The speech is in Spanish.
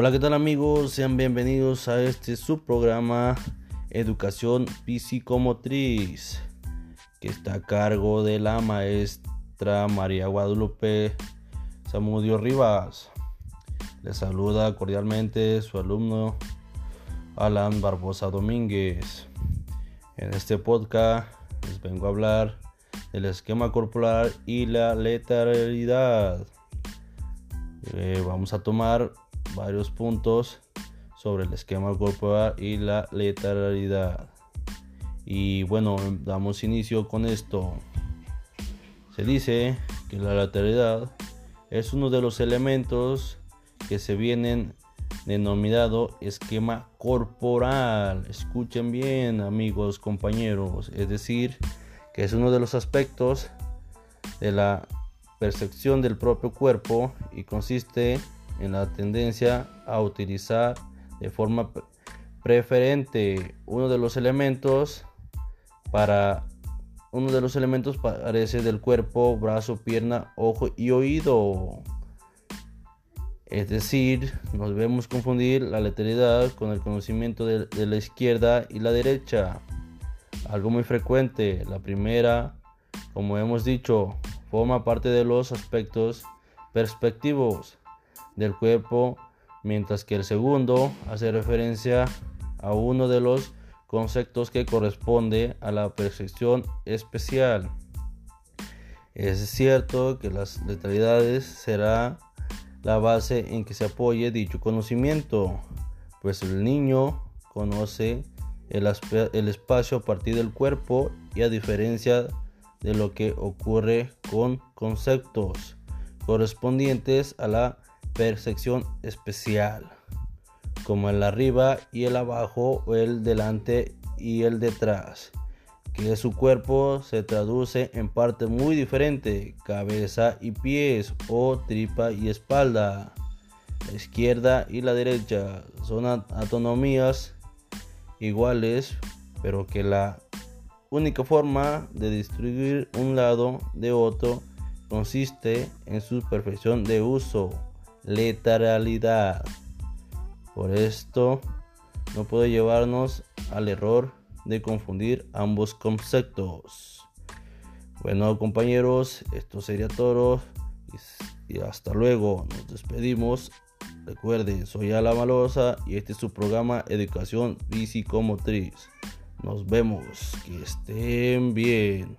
Hola, ¿qué tal amigos? Sean bienvenidos a este subprograma Educación Psicomotriz, que está a cargo de la maestra María Guadalupe Samudio Rivas. Les saluda cordialmente su alumno Alan Barbosa Domínguez. En este podcast les vengo a hablar del esquema corporal y la letalidad. Eh, vamos a tomar varios puntos sobre el esquema corporal y la letalidad. Y bueno, damos inicio con esto. Se dice que la letalidad es uno de los elementos que se vienen denominado esquema corporal. Escuchen bien, amigos, compañeros. Es decir, que es uno de los aspectos de la percepción del propio cuerpo y consiste en la tendencia a utilizar de forma preferente uno de los elementos para uno de los elementos parece del cuerpo, brazo, pierna, ojo y oído. Es decir, nos debemos confundir la letalidad con el conocimiento de, la izquierda y la derecha. Algo muy frecuente. La primera, como hemos dicho, forma parte de los aspectos perspectivos del cuerpo, mientras que el segundo hace referencia a uno de los conceptos que corresponde a la percepción especial. Es cierto que las letalidades será la base en que se apoye dicho conocimiento, pues el niño conoce el, el, espacio a partir del cuerpo y a diferencia de lo que ocurre con conceptos correspondientes a la percepción especial, como el arriba y el abajo o el delante y el detrás, que su cuerpo se traduce en partes muy diferentes, cabeza y pies o tripa y espalda. La izquierda y la derecha son autonomías iguales, pero que la única forma de distribuir un lado de otro consiste en su perfección de uso letalidad. Por esto no puede llevarnos al error de confundir ambos conceptos. Bueno compañeros, esto sería todo y hasta luego. Nos despedimos. Recuerden, soy Ala Malosa y este es su programa Educación Psicomotriz. Nos vemos, que estén bien.